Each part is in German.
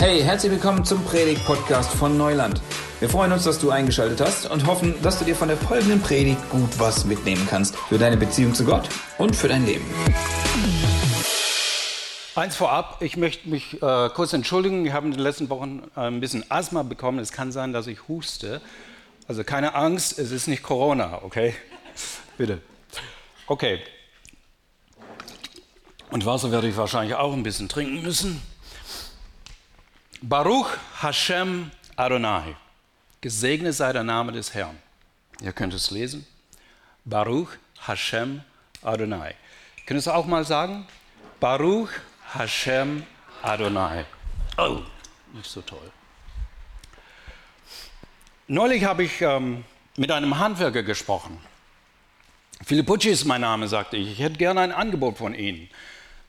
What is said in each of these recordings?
Hey, herzlich willkommen zum Predigt-Podcast von Neuland. Wir freuen uns, dass du eingeschaltet hast und hoffen, dass du dir von der folgenden Predigt gut was mitnehmen kannst für deine Beziehung zu Gott und für dein Leben. Eins vorab, ich möchte mich äh, kurz entschuldigen. Wir haben in den letzten Wochen äh, ein bisschen Asthma bekommen. Es kann sein, dass ich huste. Also keine Angst, es ist nicht Corona, okay? Bitte. Okay. Und Wasser werde ich wahrscheinlich auch ein bisschen trinken müssen. Baruch Hashem Adonai. Gesegnet sei der Name des Herrn. Ihr könnt es lesen. Baruch Hashem Adonai. Könnt ihr es auch mal sagen? Baruch Hashem Adonai. Oh, nicht so toll. Neulich habe ich ähm, mit einem Handwerker gesprochen. Filippucci ist mein Name, sagte ich. Ich hätte gerne ein Angebot von Ihnen.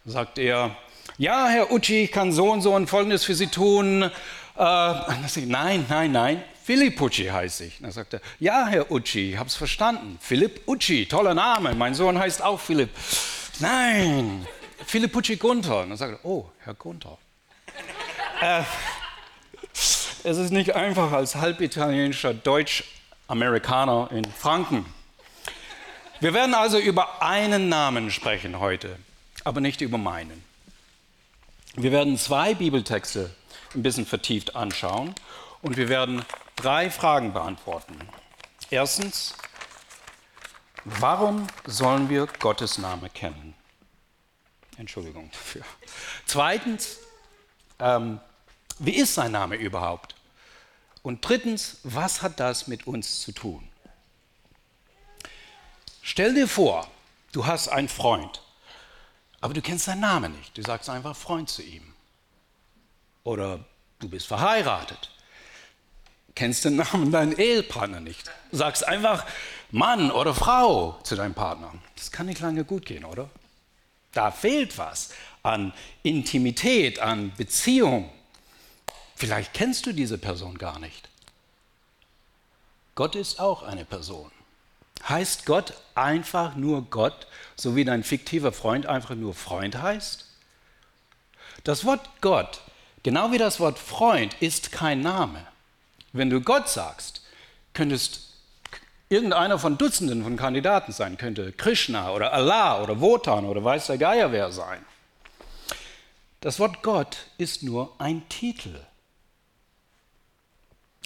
Sagt er, ja, Herr Ucci, ich kann so und so und Folgendes für Sie tun. Äh, nein, nein, nein, Philipp Ucci heiße ich. Dann sagt er, ja, Herr Ucci, ich habe es verstanden. Philipp Ucci, toller Name. Mein Sohn heißt auch Philipp. Nein, Philipp Ucci Gunther. Dann sagt er, oh, Herr Gunther. äh, es ist nicht einfach als halbitalienischer Deutsch-Amerikaner in Franken. Wir werden also über einen Namen sprechen heute, aber nicht über meinen. Wir werden zwei Bibeltexte ein bisschen vertieft anschauen und wir werden drei Fragen beantworten. Erstens, warum sollen wir Gottes Name kennen? Entschuldigung dafür. Zweitens, ähm, wie ist sein Name überhaupt? Und drittens, was hat das mit uns zu tun? Stell dir vor, du hast einen Freund aber du kennst seinen Namen nicht. Du sagst einfach Freund zu ihm. Oder du bist verheiratet. Kennst den Namen deines Ehepartner nicht. Sagst einfach Mann oder Frau zu deinem Partner. Das kann nicht lange gut gehen, oder? Da fehlt was an Intimität, an Beziehung. Vielleicht kennst du diese Person gar nicht. Gott ist auch eine Person. Heißt Gott einfach nur Gott, so wie dein fiktiver Freund einfach nur Freund heißt? Das Wort Gott, genau wie das Wort Freund, ist kein Name. Wenn du Gott sagst, könntest irgendeiner von Dutzenden von Kandidaten sein, könnte Krishna oder Allah oder Wotan oder weiß der Geier wer sein. Das Wort Gott ist nur ein Titel.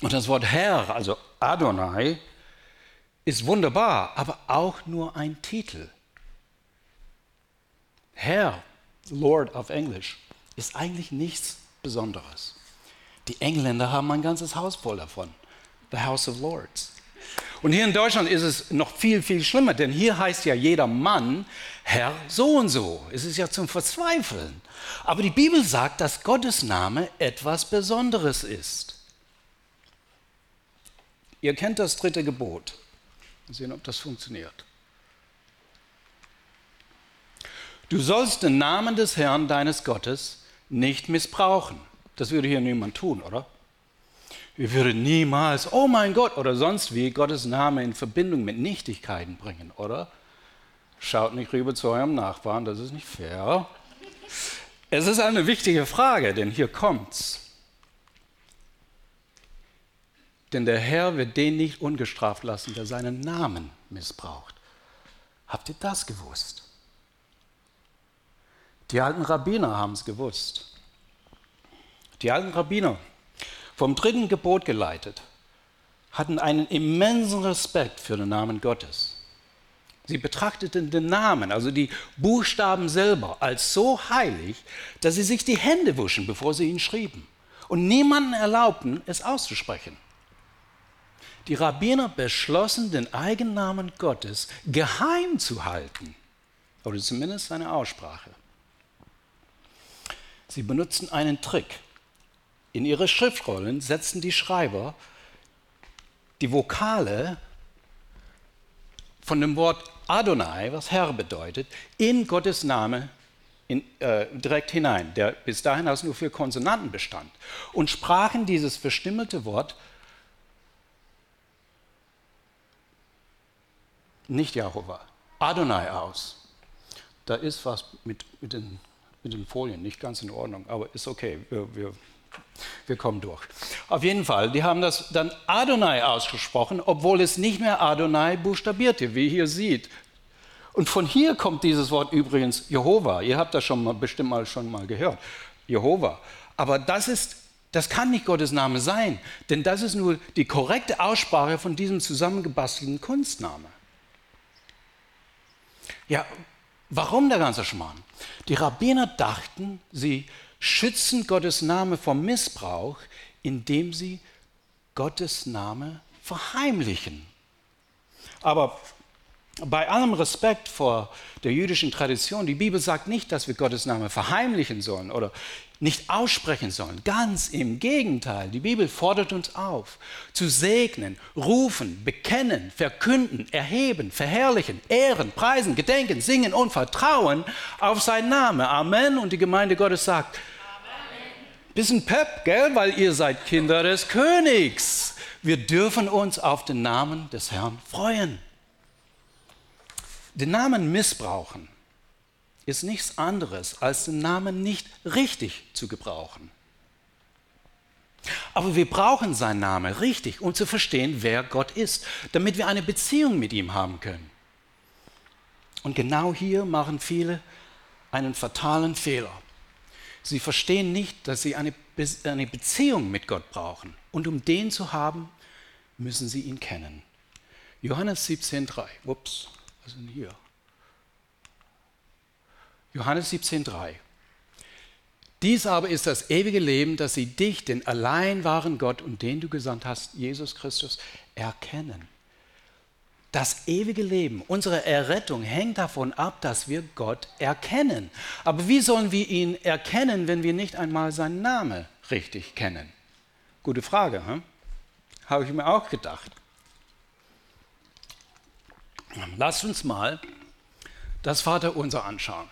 Und das Wort Herr, also Adonai, ist wunderbar, aber auch nur ein Titel. Herr, Lord auf Englisch, ist eigentlich nichts Besonderes. Die Engländer haben ein ganzes Haus voll davon. The House of Lords. Und hier in Deutschland ist es noch viel, viel schlimmer, denn hier heißt ja jeder Mann Herr so und so. Es ist ja zum Verzweifeln. Aber die Bibel sagt, dass Gottes Name etwas Besonderes ist. Ihr kennt das dritte Gebot. Mal sehen, ob das funktioniert. Du sollst den Namen des Herrn deines Gottes nicht missbrauchen. Das würde hier niemand tun, oder? Wir würden niemals, oh mein Gott, oder sonst wie Gottes Name in Verbindung mit Nichtigkeiten bringen, oder? Schaut nicht rüber zu eurem Nachbarn, das ist nicht fair. Es ist eine wichtige Frage, denn hier kommt's. Denn der Herr wird den nicht ungestraft lassen, der seinen Namen missbraucht. Habt ihr das gewusst? Die alten Rabbiner haben es gewusst. Die alten Rabbiner, vom dritten Gebot geleitet, hatten einen immensen Respekt für den Namen Gottes. Sie betrachteten den Namen, also die Buchstaben selber, als so heilig, dass sie sich die Hände wuschen, bevor sie ihn schrieben. Und niemanden erlaubten, es auszusprechen. Die Rabbiner beschlossen, den Eigennamen Gottes geheim zu halten, oder zumindest seine Aussprache. Sie benutzten einen Trick. In ihre Schriftrollen setzten die Schreiber die Vokale von dem Wort Adonai, was Herr bedeutet, in Gottes Name in, äh, direkt hinein, der bis dahin aus nur für Konsonanten bestand, und sprachen dieses verstimmelte Wort nicht Jehova, Adonai aus. Da ist was mit, mit, den, mit den Folien nicht ganz in Ordnung, aber ist okay, wir, wir wir kommen durch. Auf jeden Fall, die haben das dann Adonai ausgesprochen, obwohl es nicht mehr Adonai buchstabierte, wie ihr seht. Und von hier kommt dieses Wort übrigens Jehova. Ihr habt das schon mal, bestimmt mal schon mal gehört. Jehova. Aber das ist, das kann nicht Gottes Name sein, denn das ist nur die korrekte Aussprache von diesem zusammengebastelten Kunstname. Ja, warum der ganze Schmarrn? Die Rabbiner dachten, sie schützen Gottes Name vor Missbrauch, indem sie Gottes Name verheimlichen. Aber bei allem Respekt vor der jüdischen Tradition, die Bibel sagt nicht, dass wir Gottes Name verheimlichen sollen oder nicht aussprechen sollen. Ganz im Gegenteil. Die Bibel fordert uns auf, zu segnen, rufen, bekennen, verkünden, erheben, verherrlichen, ehren, preisen, gedenken, singen und vertrauen auf seinen Namen. Amen. Und die Gemeinde Gottes sagt, Bisschen Pep, gell? Weil ihr seid Kinder des Königs. Wir dürfen uns auf den Namen des Herrn freuen. Den Namen missbrauchen ist nichts anderes, als den Namen nicht richtig zu gebrauchen. Aber wir brauchen seinen Namen richtig, um zu verstehen, wer Gott ist, damit wir eine Beziehung mit ihm haben können. Und genau hier machen viele einen fatalen Fehler. Sie verstehen nicht, dass sie eine, eine Beziehung mit Gott brauchen. Und um den zu haben, müssen sie ihn kennen. Johannes 17,3. Ups, was ist denn hier? Johannes 17,3. Dies aber ist das ewige Leben, dass sie dich, den allein wahren Gott und den du gesandt hast, Jesus Christus, erkennen. Das ewige Leben, unsere Errettung hängt davon ab, dass wir Gott erkennen. Aber wie sollen wir ihn erkennen, wenn wir nicht einmal seinen Namen richtig kennen? Gute Frage, hm? habe ich mir auch gedacht. Lasst uns mal das Vaterunser anschauen.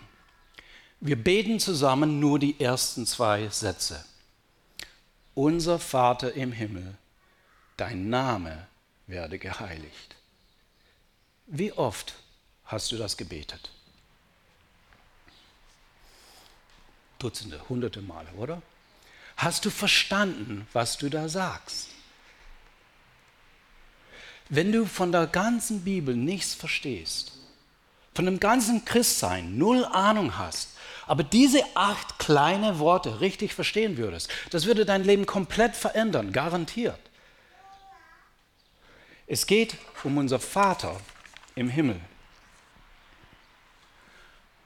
Wir beten zusammen nur die ersten zwei Sätze. Unser Vater im Himmel, dein Name werde geheiligt. Wie oft hast du das gebetet? Dutzende, hunderte Male, oder? Hast du verstanden, was du da sagst? Wenn du von der ganzen Bibel nichts verstehst, von dem ganzen Christsein null Ahnung hast, aber diese acht kleine Worte richtig verstehen würdest, das würde dein Leben komplett verändern, garantiert. Es geht um unser Vater, im Himmel.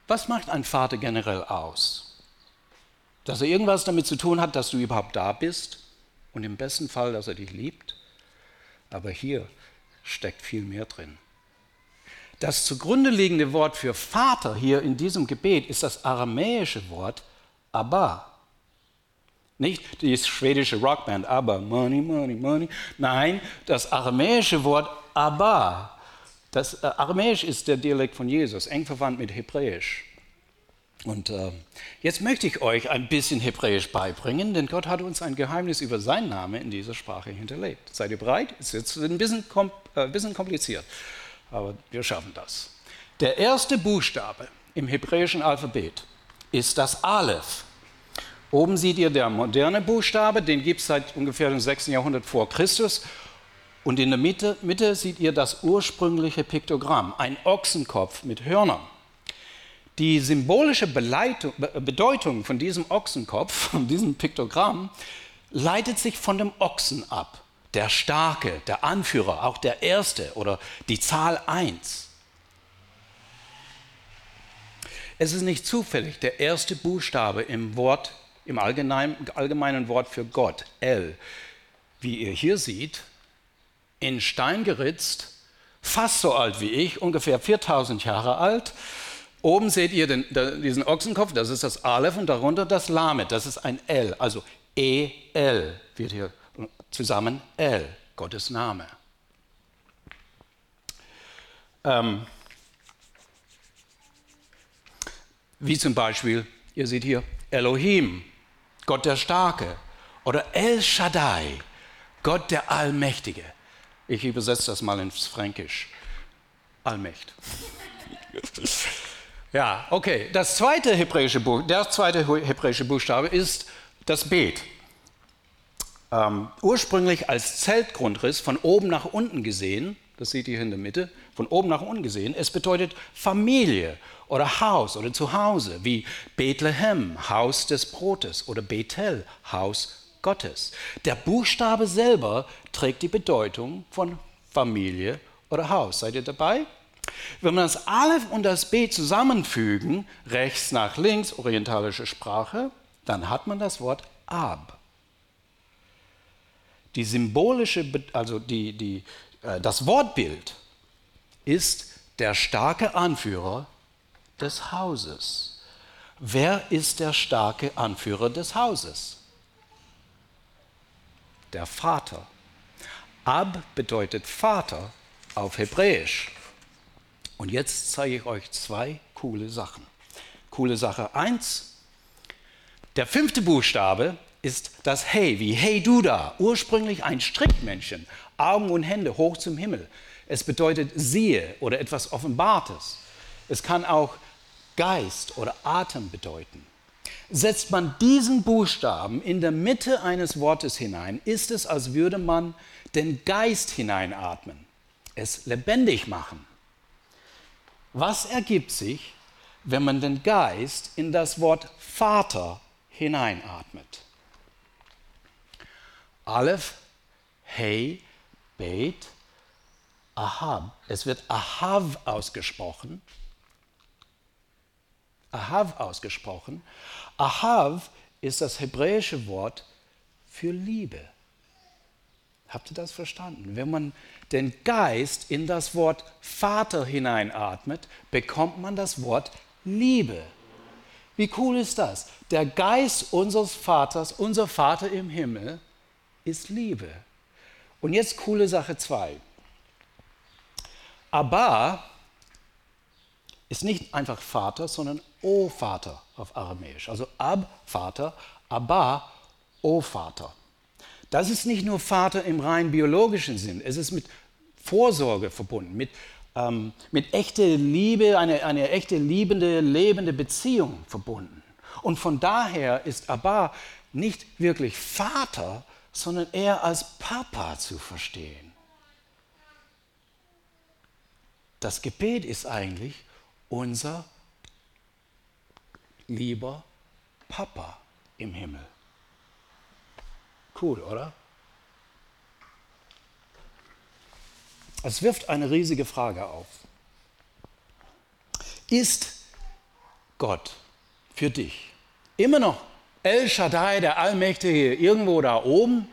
Was macht ein Vater generell aus? Dass er irgendwas damit zu tun hat, dass du überhaupt da bist und im besten Fall, dass er dich liebt. Aber hier steckt viel mehr drin. Das zugrunde liegende Wort für Vater hier in diesem Gebet ist das aramäische Wort Abba. Nicht die schwedische Rockband Abba, Money, Money, Money. Nein, das aramäische Wort Abba das äh, Aramäisch ist der Dialekt von Jesus, eng verwandt mit Hebräisch. Und äh, jetzt möchte ich euch ein bisschen Hebräisch beibringen, denn Gott hat uns ein Geheimnis über seinen Namen in dieser Sprache hinterlegt. Seid ihr bereit? Es ist jetzt ein bisschen, kom äh, bisschen kompliziert, aber wir schaffen das. Der erste Buchstabe im hebräischen Alphabet ist das Aleph. Oben seht ihr der moderne Buchstabe, den gibt es seit ungefähr dem 6. Jahrhundert vor Christus. Und in der Mitte, Mitte seht ihr das ursprüngliche Piktogramm, ein Ochsenkopf mit Hörnern. Die symbolische Bedeutung von diesem Ochsenkopf, von diesem Piktogramm, leitet sich von dem Ochsen ab. Der Starke, der Anführer, auch der Erste oder die Zahl 1. Es ist nicht zufällig der erste Buchstabe im Wort, im allgemeinen, allgemeinen Wort für Gott, L. Wie ihr hier seht, in Stein geritzt, fast so alt wie ich, ungefähr 4000 Jahre alt. Oben seht ihr den, diesen Ochsenkopf, das ist das Aleph und darunter das Lamed, das ist ein L, also E-L wird hier zusammen L, Gottes Name. Ähm, wie zum Beispiel, ihr seht hier Elohim, Gott der Starke, oder El Shaddai, Gott der Allmächtige. Ich übersetze das mal ins Fränkisch. Allmächt. ja, okay. Das zweite hebräische Buch, der zweite hebräische Buchstabe ist das Bet. ähm, ursprünglich als Zeltgrundriss von oben nach unten gesehen. Das seht ihr in der Mitte, von oben nach unten gesehen. Es bedeutet Familie oder Haus oder Zuhause, wie Bethlehem, Haus des Brotes oder Bethel, Haus Gottes. Der Buchstabe selber trägt die Bedeutung von Familie oder Haus. Seid ihr dabei? Wenn wir das Aleph und das B zusammenfügen, rechts nach links, orientalische Sprache, dann hat man das Wort Ab. Die symbolische, also die, die, äh, das Wortbild ist der starke Anführer des Hauses. Wer ist der starke Anführer des Hauses? Der Vater. Ab bedeutet Vater auf Hebräisch. Und jetzt zeige ich euch zwei coole Sachen. Coole Sache 1. Der fünfte Buchstabe ist das Hey, wie Hey du da. Ursprünglich ein Strickmännchen, Augen und Hände hoch zum Himmel. Es bedeutet siehe oder etwas Offenbartes. Es kann auch Geist oder Atem bedeuten. Setzt man diesen Buchstaben in der Mitte eines Wortes hinein, ist es, als würde man den Geist hineinatmen, es lebendig machen. Was ergibt sich, wenn man den Geist in das Wort Vater hineinatmet? Aleph, Hey, Bet, Ahab. Es wird Ahav ausgesprochen. Ahav ausgesprochen. Ahav ist das hebräische Wort für Liebe. Habt ihr das verstanden? Wenn man den Geist in das Wort Vater hineinatmet, bekommt man das Wort Liebe. Wie cool ist das? Der Geist unseres Vaters, unser Vater im Himmel, ist Liebe. Und jetzt coole Sache 2. Abba ist nicht einfach Vater, sondern O Vater auf Aramäisch. Also Ab Vater, Abba O Vater. Das ist nicht nur Vater im rein biologischen Sinn, es ist mit Vorsorge verbunden, mit, ähm, mit echter Liebe, eine, eine echte liebende, lebende Beziehung verbunden. Und von daher ist Abba nicht wirklich Vater, sondern eher als Papa zu verstehen. Das Gebet ist eigentlich unser lieber Papa im Himmel. Cool, oder? Es wirft eine riesige Frage auf. Ist Gott für dich immer noch El Shaddai, der Allmächtige, irgendwo da oben?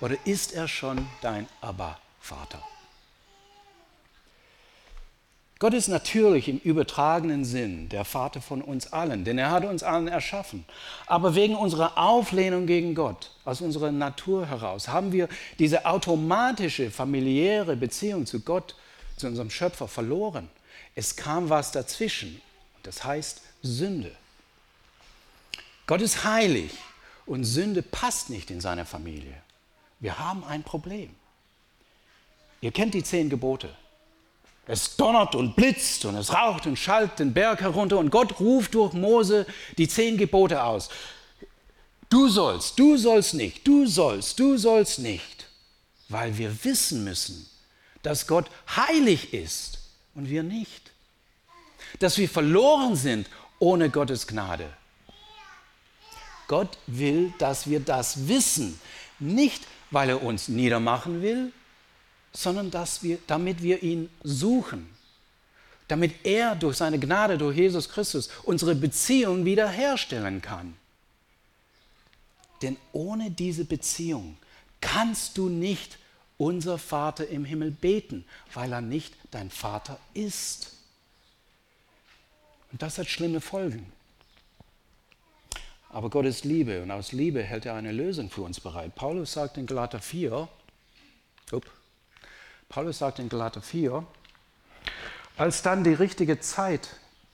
Oder ist er schon dein Abba-Vater? Gott ist natürlich im übertragenen Sinn der Vater von uns allen, denn er hat uns allen erschaffen. Aber wegen unserer Auflehnung gegen Gott, aus unserer Natur heraus, haben wir diese automatische familiäre Beziehung zu Gott, zu unserem Schöpfer verloren. Es kam was dazwischen, das heißt Sünde. Gott ist heilig und Sünde passt nicht in seine Familie. Wir haben ein Problem. Ihr kennt die zehn Gebote. Es donnert und blitzt und es raucht und schallt den Berg herunter und Gott ruft durch Mose die zehn Gebote aus. Du sollst, du sollst nicht, du sollst, du sollst nicht, weil wir wissen müssen, dass Gott heilig ist und wir nicht. Dass wir verloren sind ohne Gottes Gnade. Gott will, dass wir das wissen, nicht weil er uns niedermachen will, sondern dass wir, damit wir ihn suchen, damit er durch seine Gnade, durch Jesus Christus unsere Beziehung wiederherstellen kann. Denn ohne diese Beziehung kannst du nicht unser Vater im Himmel beten, weil er nicht dein Vater ist. Und das hat schlimme Folgen. Aber Gott ist Liebe und aus Liebe hält er eine Lösung für uns bereit. Paulus sagt in Galater 4, up, Paulus sagt in Galater 4, als dann die richtige Zeit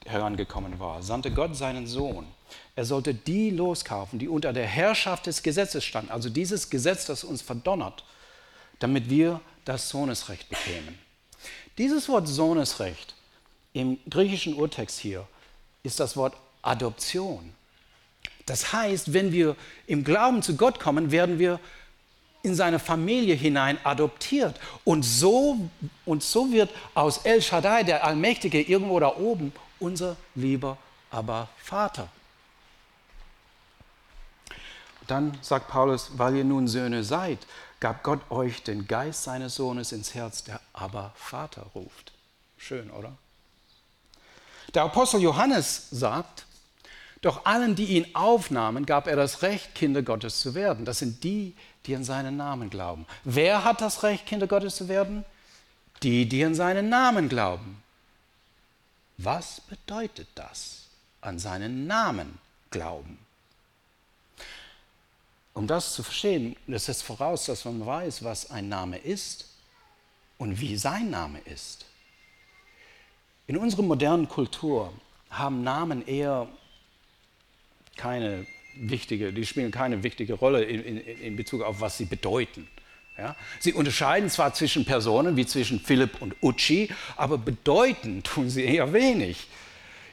herangekommen war, sandte Gott seinen Sohn. Er sollte die loskaufen, die unter der Herrschaft des Gesetzes standen, also dieses Gesetz, das uns verdonnert, damit wir das Sohnesrecht bekämen. Dieses Wort Sohnesrecht im griechischen Urtext hier ist das Wort Adoption. Das heißt, wenn wir im Glauben zu Gott kommen, werden wir in seine Familie hinein adoptiert. Und so, und so wird aus El Shaddai, der Allmächtige, irgendwo da oben, unser lieber aber Vater. Dann sagt Paulus, weil ihr nun Söhne seid, gab Gott euch den Geist seines Sohnes ins Herz, der aber Vater ruft. Schön, oder? Der Apostel Johannes sagt, doch allen, die ihn aufnahmen, gab er das Recht, Kinder Gottes zu werden. Das sind die, die an seinen Namen glauben. Wer hat das Recht, Kinder Gottes zu werden? Die, die an seinen Namen glauben. Was bedeutet das? An seinen Namen glauben. Um das zu verstehen, das ist voraus, dass man weiß, was ein Name ist und wie sein Name ist. In unserer modernen Kultur haben Namen eher keine wichtige, die spielen keine wichtige Rolle in, in, in Bezug auf, was sie bedeuten. Ja? Sie unterscheiden zwar zwischen Personen wie zwischen Philipp und Ucci, aber bedeuten tun sie eher wenig.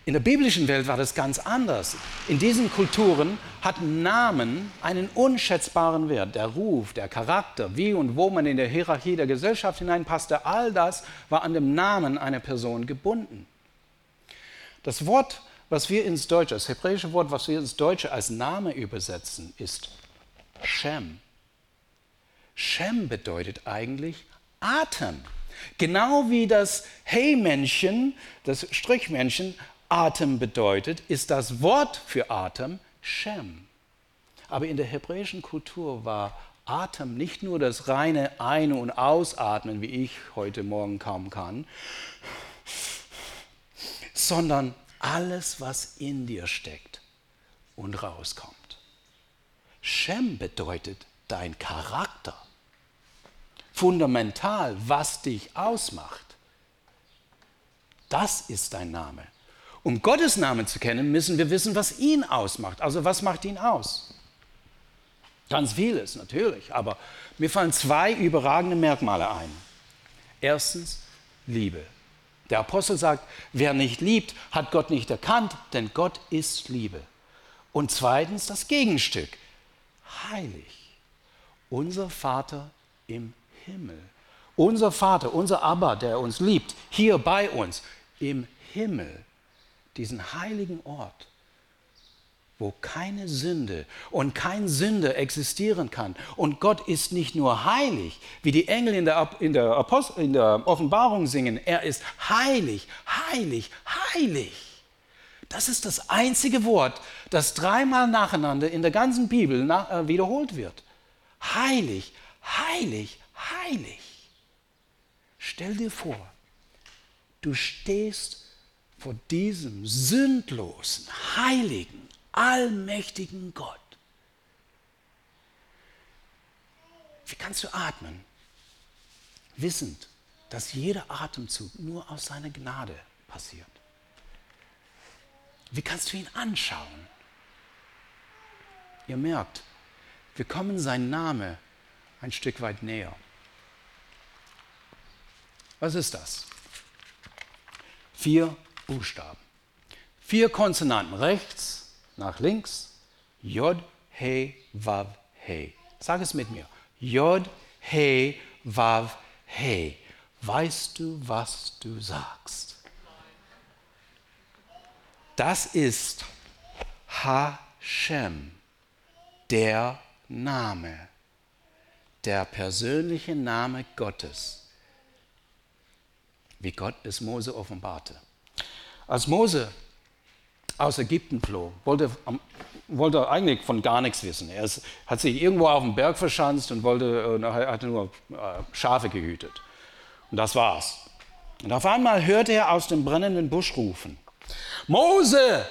In der biblischen Welt war das ganz anders. In diesen Kulturen hatten Namen einen unschätzbaren Wert. Der Ruf, der Charakter, wie und wo man in der Hierarchie der Gesellschaft hineinpasste, all das war an dem Namen einer Person gebunden. Das Wort, was wir ins Deutsche, das hebräische Wort, was wir ins Deutsche als Name übersetzen, ist Shem. Shem bedeutet eigentlich Atem. Genau wie das Hey-Männchen, das Strichmännchen Atem bedeutet, ist das Wort für Atem Shem. Aber in der hebräischen Kultur war Atem nicht nur das reine Ein- und Ausatmen, wie ich heute Morgen kaum kann, sondern alles, was in dir steckt und rauskommt. Shem bedeutet dein Charakter. Fundamental, was dich ausmacht. Das ist dein Name. Um Gottes Namen zu kennen, müssen wir wissen, was ihn ausmacht. Also was macht ihn aus? Ganz vieles natürlich, aber mir fallen zwei überragende Merkmale ein. Erstens Liebe. Der Apostel sagt, wer nicht liebt, hat Gott nicht erkannt, denn Gott ist Liebe. Und zweitens das Gegenstück, heilig. Unser Vater im Himmel. Unser Vater, unser Abba, der uns liebt, hier bei uns, im Himmel diesen heiligen Ort, wo keine Sünde und kein Sünder existieren kann. Und Gott ist nicht nur heilig, wie die Engel in der, in der, Apostel, in der Offenbarung singen, er ist heilig, heilig, heilig. Das ist das einzige Wort, das dreimal nacheinander in der ganzen Bibel nach, äh, wiederholt wird. Heilig, heilig, heilig. Stell dir vor, du stehst vor diesem sündlosen, heiligen, allmächtigen Gott. Wie kannst du atmen, wissend, dass jeder Atemzug nur aus seiner Gnade passiert? Wie kannst du ihn anschauen? Ihr merkt, wir kommen sein Name ein Stück weit näher. Was ist das? Vier Buchstaben. Vier Konsonanten rechts nach links. Jod, He, Vav, He. Sag es mit mir. Jod, He, Vav, He. Weißt du, was du sagst? Das ist Hashem, der Name, der persönliche Name Gottes, wie Gott es Mose offenbarte. Als Mose aus Ägypten floh, wollte, wollte eigentlich von gar nichts wissen. Er ist, hat sich irgendwo auf dem Berg verschanzt und wollte, äh, hatte nur äh, Schafe gehütet. Und das war's. Und auf einmal hörte er aus dem brennenden Busch rufen: Mose!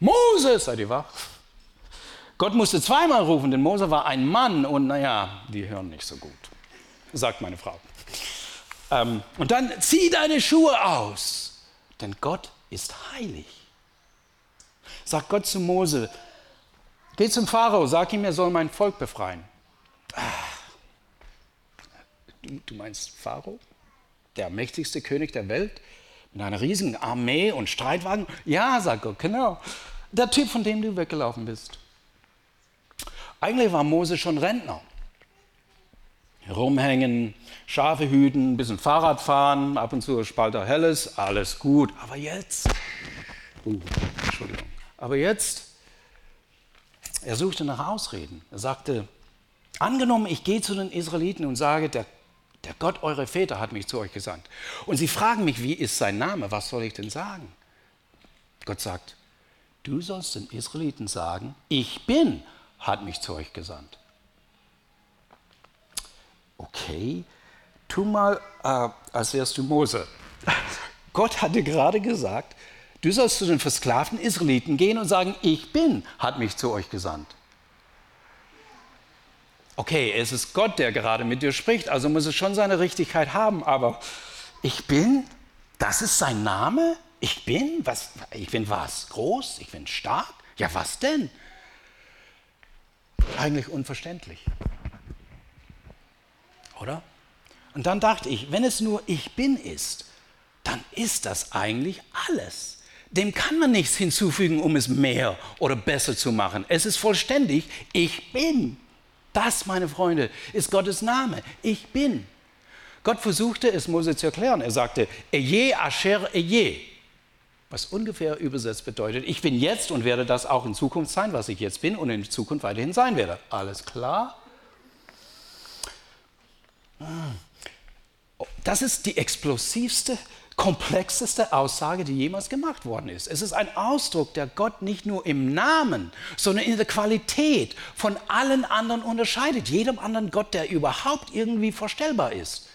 Mose! Seid ihr wach? Gott musste zweimal rufen, denn Mose war ein Mann und naja, die hören nicht so gut, sagt meine Frau. Ähm, und dann zieh deine Schuhe aus, denn Gott ist heilig. Sagt Gott zu Mose, geh zum Pharao, sag ihm, er soll mein Volk befreien. Ah. Du, du meinst Pharao? Der mächtigste König der Welt? Mit einer riesigen Armee und Streitwagen? Ja, sagt Gott, genau. Der Typ, von dem du weggelaufen bist. Eigentlich war Mose schon Rentner. rumhängen, Schafe hüten, ein bisschen Fahrrad fahren, ab und zu Spalter Helles, alles gut. Aber jetzt, uh, Entschuldigung, aber jetzt, er suchte nach Ausreden. Er sagte, angenommen, ich gehe zu den Israeliten und sage, der, der Gott eurer Väter hat mich zu euch gesandt. Und sie fragen mich, wie ist sein Name, was soll ich denn sagen? Gott sagt, du sollst den Israeliten sagen, ich bin, hat mich zu euch gesandt. Okay, tu mal, äh, als wärst du Mose. Gott hatte gerade gesagt, du sollst zu den versklavten Israeliten gehen und sagen, ich bin, hat mich zu euch gesandt. Okay, es ist Gott, der gerade mit dir spricht, also muss es schon seine Richtigkeit haben, aber ich bin, das ist sein Name? Ich bin? Was? Ich bin was? Groß? Ich bin stark? Ja, was denn? Eigentlich unverständlich. Oder? Und dann dachte ich, wenn es nur ich bin ist, dann ist das eigentlich alles. Dem kann man nichts hinzufügen, um es mehr oder besser zu machen. Es ist vollständig, ich bin. Das, meine Freunde, ist Gottes Name. Ich bin. Gott versuchte es Mose zu erklären. Er sagte, Eje Asher Eje was ungefähr übersetzt bedeutet, ich bin jetzt und werde das auch in Zukunft sein, was ich jetzt bin und in Zukunft weiterhin sein werde. Alles klar? Das ist die explosivste, komplexeste Aussage, die jemals gemacht worden ist. Es ist ein Ausdruck, der Gott nicht nur im Namen, sondern in der Qualität von allen anderen unterscheidet. Jedem anderen Gott, der überhaupt irgendwie vorstellbar ist.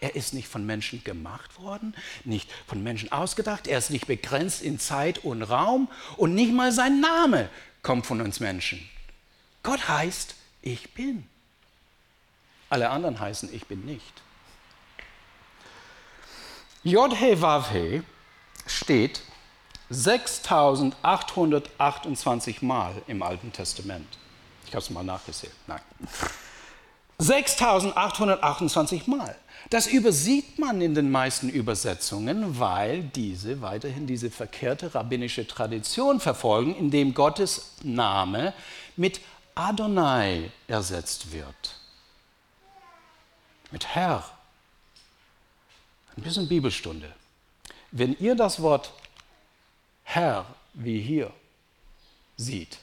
Er ist nicht von Menschen gemacht worden, nicht von Menschen ausgedacht, er ist nicht begrenzt in Zeit und Raum und nicht mal sein Name kommt von uns Menschen. Gott heißt, ich bin. Alle anderen heißen, ich bin nicht. Yod-He-Vav-He steht 6828 Mal im Alten Testament. Ich habe es mal nachgesehen. Nein. 6828 Mal. Das übersieht man in den meisten Übersetzungen, weil diese weiterhin diese verkehrte rabbinische Tradition verfolgen, indem Gottes Name mit Adonai ersetzt wird. Mit Herr. Ein bisschen Bibelstunde. Wenn ihr das Wort Herr wie hier sieht,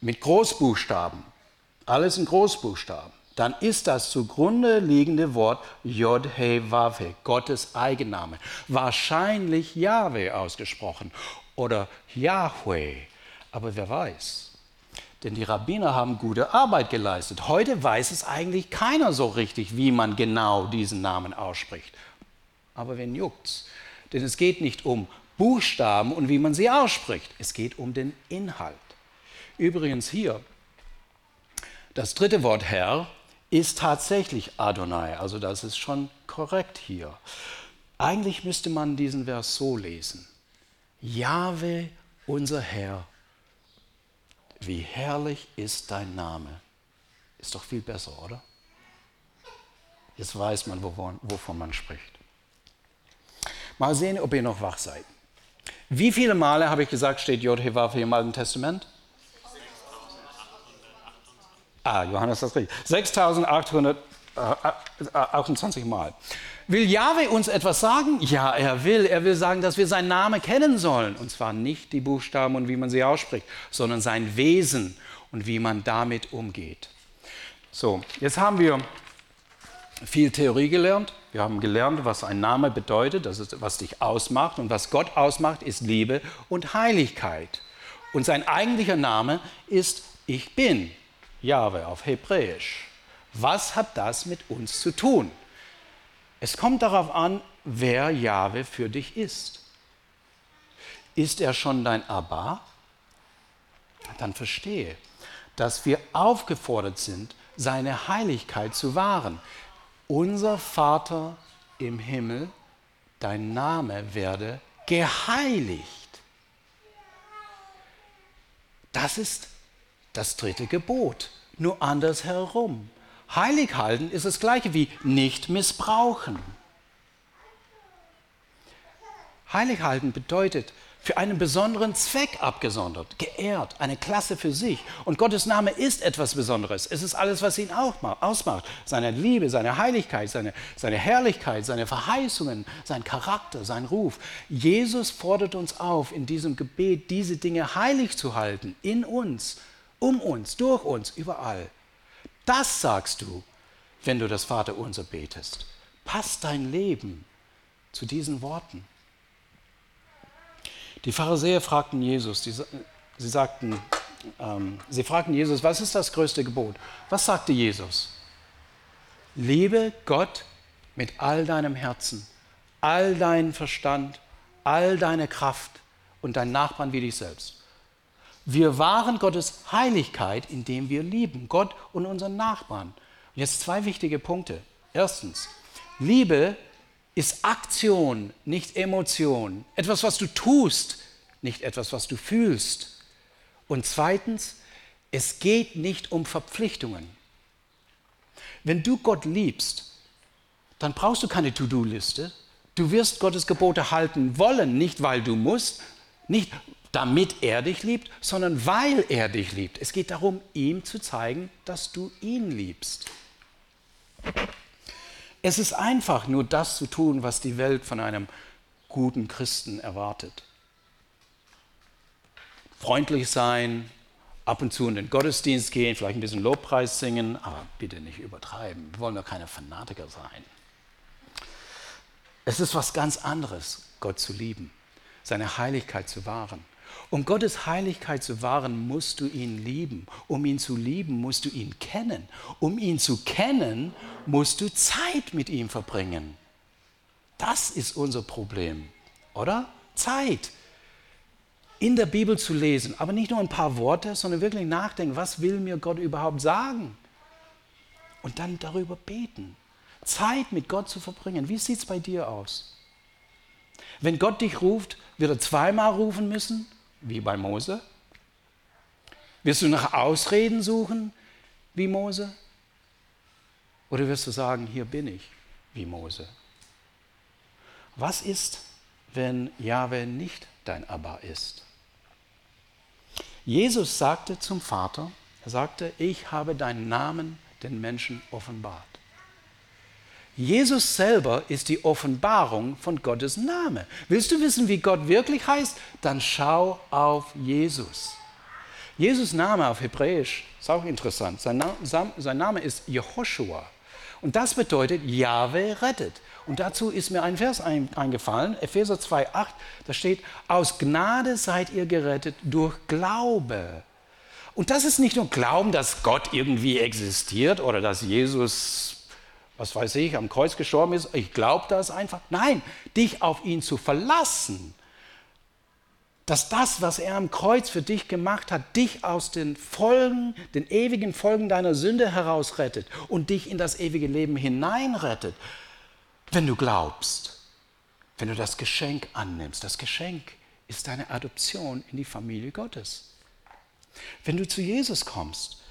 mit Großbuchstaben, alles in Großbuchstaben, dann ist das zugrunde liegende Wort Yod He Vav He, Gottes Eigenname. Wahrscheinlich Yahweh ausgesprochen oder Yahweh, aber wer weiß. Denn die Rabbiner haben gute Arbeit geleistet. Heute weiß es eigentlich keiner so richtig, wie man genau diesen Namen ausspricht. Aber wen juckt's? Denn es geht nicht um Buchstaben und wie man sie ausspricht. Es geht um den Inhalt. Übrigens hier, das dritte Wort Herr ist tatsächlich Adonai. Also das ist schon korrekt hier. Eigentlich müsste man diesen Vers so lesen. Jahwe, unser Herr, wie herrlich ist dein Name. Ist doch viel besser, oder? Jetzt weiß man, wovon, wovon man spricht. Mal sehen, ob ihr noch wach seid. Wie viele Male habe ich gesagt, steht Jod-Hewaf im Alten Testament? Ah, Johannes das richtig. 6828 Mal. Will Jahwe uns etwas sagen? Ja, er will. Er will sagen, dass wir seinen Namen kennen sollen. Und zwar nicht die Buchstaben und wie man sie ausspricht, sondern sein Wesen und wie man damit umgeht. So, jetzt haben wir viel Theorie gelernt. Wir haben gelernt, was ein Name bedeutet, das ist, was dich ausmacht. Und was Gott ausmacht, ist Liebe und Heiligkeit. Und sein eigentlicher Name ist Ich bin. Jahwe auf Hebräisch. Was hat das mit uns zu tun? Es kommt darauf an, wer Jahwe für dich ist. Ist er schon dein Abba? Dann verstehe, dass wir aufgefordert sind, seine Heiligkeit zu wahren. Unser Vater im Himmel, dein Name werde geheiligt. Das ist das dritte Gebot, nur anders herum. Heilig halten ist das gleiche wie nicht missbrauchen. Heilig halten bedeutet, für einen besonderen Zweck abgesondert, geehrt, eine Klasse für sich. Und Gottes Name ist etwas Besonderes. Es ist alles, was ihn ausmacht. Seine Liebe, seine Heiligkeit, seine, seine Herrlichkeit, seine Verheißungen, sein Charakter, sein Ruf. Jesus fordert uns auf, in diesem Gebet diese Dinge heilig zu halten, in uns, um uns, durch uns, überall. Das sagst du, wenn du das Vaterunser betest. Passt dein Leben zu diesen Worten. Die Pharisäer fragten Jesus, die, sie sagten, ähm, sie fragten Jesus, was ist das größte Gebot? Was sagte Jesus? Liebe Gott mit all deinem Herzen, all deinem Verstand, all deine Kraft und deinen Nachbarn wie dich selbst. Wir wahren Gottes Heiligkeit, indem wir lieben, Gott und unseren Nachbarn. Und jetzt zwei wichtige Punkte. Erstens, Liebe ist Aktion, nicht Emotion. Etwas, was du tust, nicht etwas, was du fühlst. Und zweitens, es geht nicht um Verpflichtungen. Wenn du Gott liebst, dann brauchst du keine To-Do-Liste. Du wirst Gottes Gebote halten wollen, nicht weil du musst, nicht damit er dich liebt, sondern weil er dich liebt. Es geht darum, ihm zu zeigen, dass du ihn liebst. Es ist einfach, nur das zu tun, was die Welt von einem guten Christen erwartet. Freundlich sein, ab und zu in den Gottesdienst gehen, vielleicht ein bisschen Lobpreis singen, aber bitte nicht übertreiben. Wir wollen doch keine Fanatiker sein. Es ist was ganz anderes, Gott zu lieben, seine Heiligkeit zu wahren. Um Gottes Heiligkeit zu wahren, musst du ihn lieben. Um ihn zu lieben, musst du ihn kennen. Um ihn zu kennen, musst du Zeit mit ihm verbringen. Das ist unser Problem, oder? Zeit. In der Bibel zu lesen, aber nicht nur ein paar Worte, sondern wirklich nachdenken, was will mir Gott überhaupt sagen? Und dann darüber beten. Zeit mit Gott zu verbringen. Wie sieht es bei dir aus? Wenn Gott dich ruft, wird er zweimal rufen müssen wie bei Mose? Wirst du nach Ausreden suchen wie Mose? Oder wirst du sagen, hier bin ich wie Mose? Was ist, wenn Jahwe nicht dein Abba ist? Jesus sagte zum Vater, er sagte, ich habe deinen Namen den Menschen offenbart. Jesus selber ist die Offenbarung von Gottes Name. Willst du wissen, wie Gott wirklich heißt? Dann schau auf Jesus. Jesus Name auf Hebräisch ist auch interessant. Sein, Name, sein Name ist Jehoshua. Und das bedeutet, Jahwe rettet. Und dazu ist mir ein Vers eingefallen, Epheser 2,8, da steht, aus Gnade seid ihr gerettet durch Glaube. Und das ist nicht nur Glauben, dass Gott irgendwie existiert oder dass Jesus was weiß ich, am Kreuz gestorben ist, ich glaube das einfach. Nein, dich auf ihn zu verlassen, dass das, was er am Kreuz für dich gemacht hat, dich aus den Folgen, den ewigen Folgen deiner Sünde herausrettet und dich in das ewige Leben hineinrettet, wenn du glaubst, wenn du das Geschenk annimmst. Das Geschenk ist deine Adoption in die Familie Gottes. Wenn du zu Jesus kommst,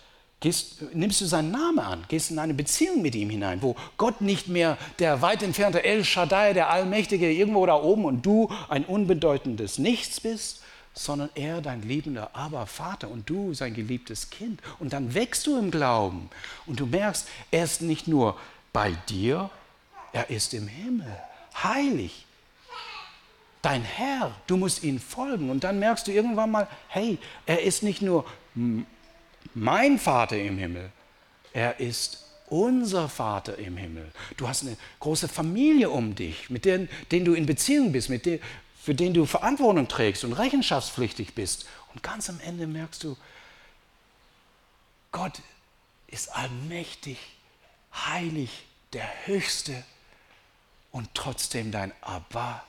Gehst, nimmst du seinen Namen an, gehst in eine Beziehung mit ihm hinein, wo Gott nicht mehr der weit entfernte El Shaddai, der Allmächtige, irgendwo da oben und du ein unbedeutendes Nichts bist, sondern er dein liebender Aber Vater und du sein geliebtes Kind. Und dann wächst du im Glauben und du merkst, er ist nicht nur bei dir, er ist im Himmel, heilig. Dein Herr, du musst ihm folgen. Und dann merkst du irgendwann mal, hey, er ist nicht nur mein Vater im Himmel, er ist unser Vater im Himmel. Du hast eine große Familie um dich, mit denen, denen du in Beziehung bist, mit denen, für den du Verantwortung trägst und rechenschaftspflichtig bist. Und ganz am Ende merkst du, Gott ist allmächtig, heilig, der Höchste und trotzdem dein Abba,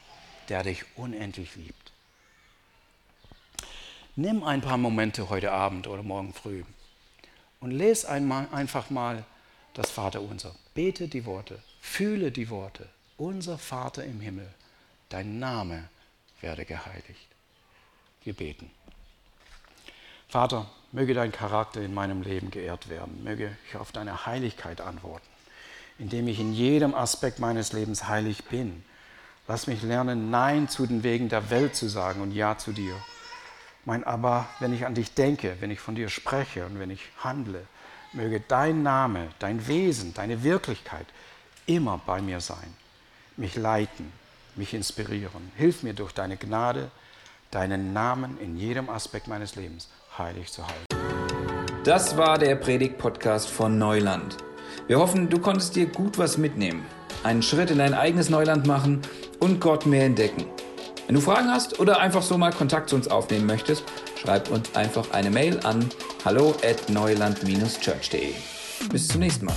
der dich unendlich liebt. Nimm ein paar Momente heute Abend oder morgen früh und lese einmal, einfach mal das Vaterunser. Bete die Worte, fühle die Worte. Unser Vater im Himmel, dein Name werde geheiligt. Wir beten. Vater, möge dein Charakter in meinem Leben geehrt werden. Möge ich auf deine Heiligkeit antworten, indem ich in jedem Aspekt meines Lebens heilig bin Lass mich lernen, Nein zu den Wegen der Welt zu sagen und Ja zu dir. Mein Aber, wenn ich an dich denke, wenn ich von dir spreche und wenn ich handle, möge dein Name, dein Wesen, deine Wirklichkeit immer bei mir sein, mich leiten, mich inspirieren. Hilf mir durch deine Gnade, deinen Namen in jedem Aspekt meines Lebens heilig zu halten. Das war der Predigt-Podcast von Neuland. Wir hoffen, du konntest dir gut was mitnehmen, einen Schritt in dein eigenes Neuland machen und Gott mehr entdecken. Wenn du Fragen hast oder einfach so mal Kontakt zu uns aufnehmen möchtest, schreib uns einfach eine Mail an hallo at neuland-church.de. Bis zum nächsten Mal.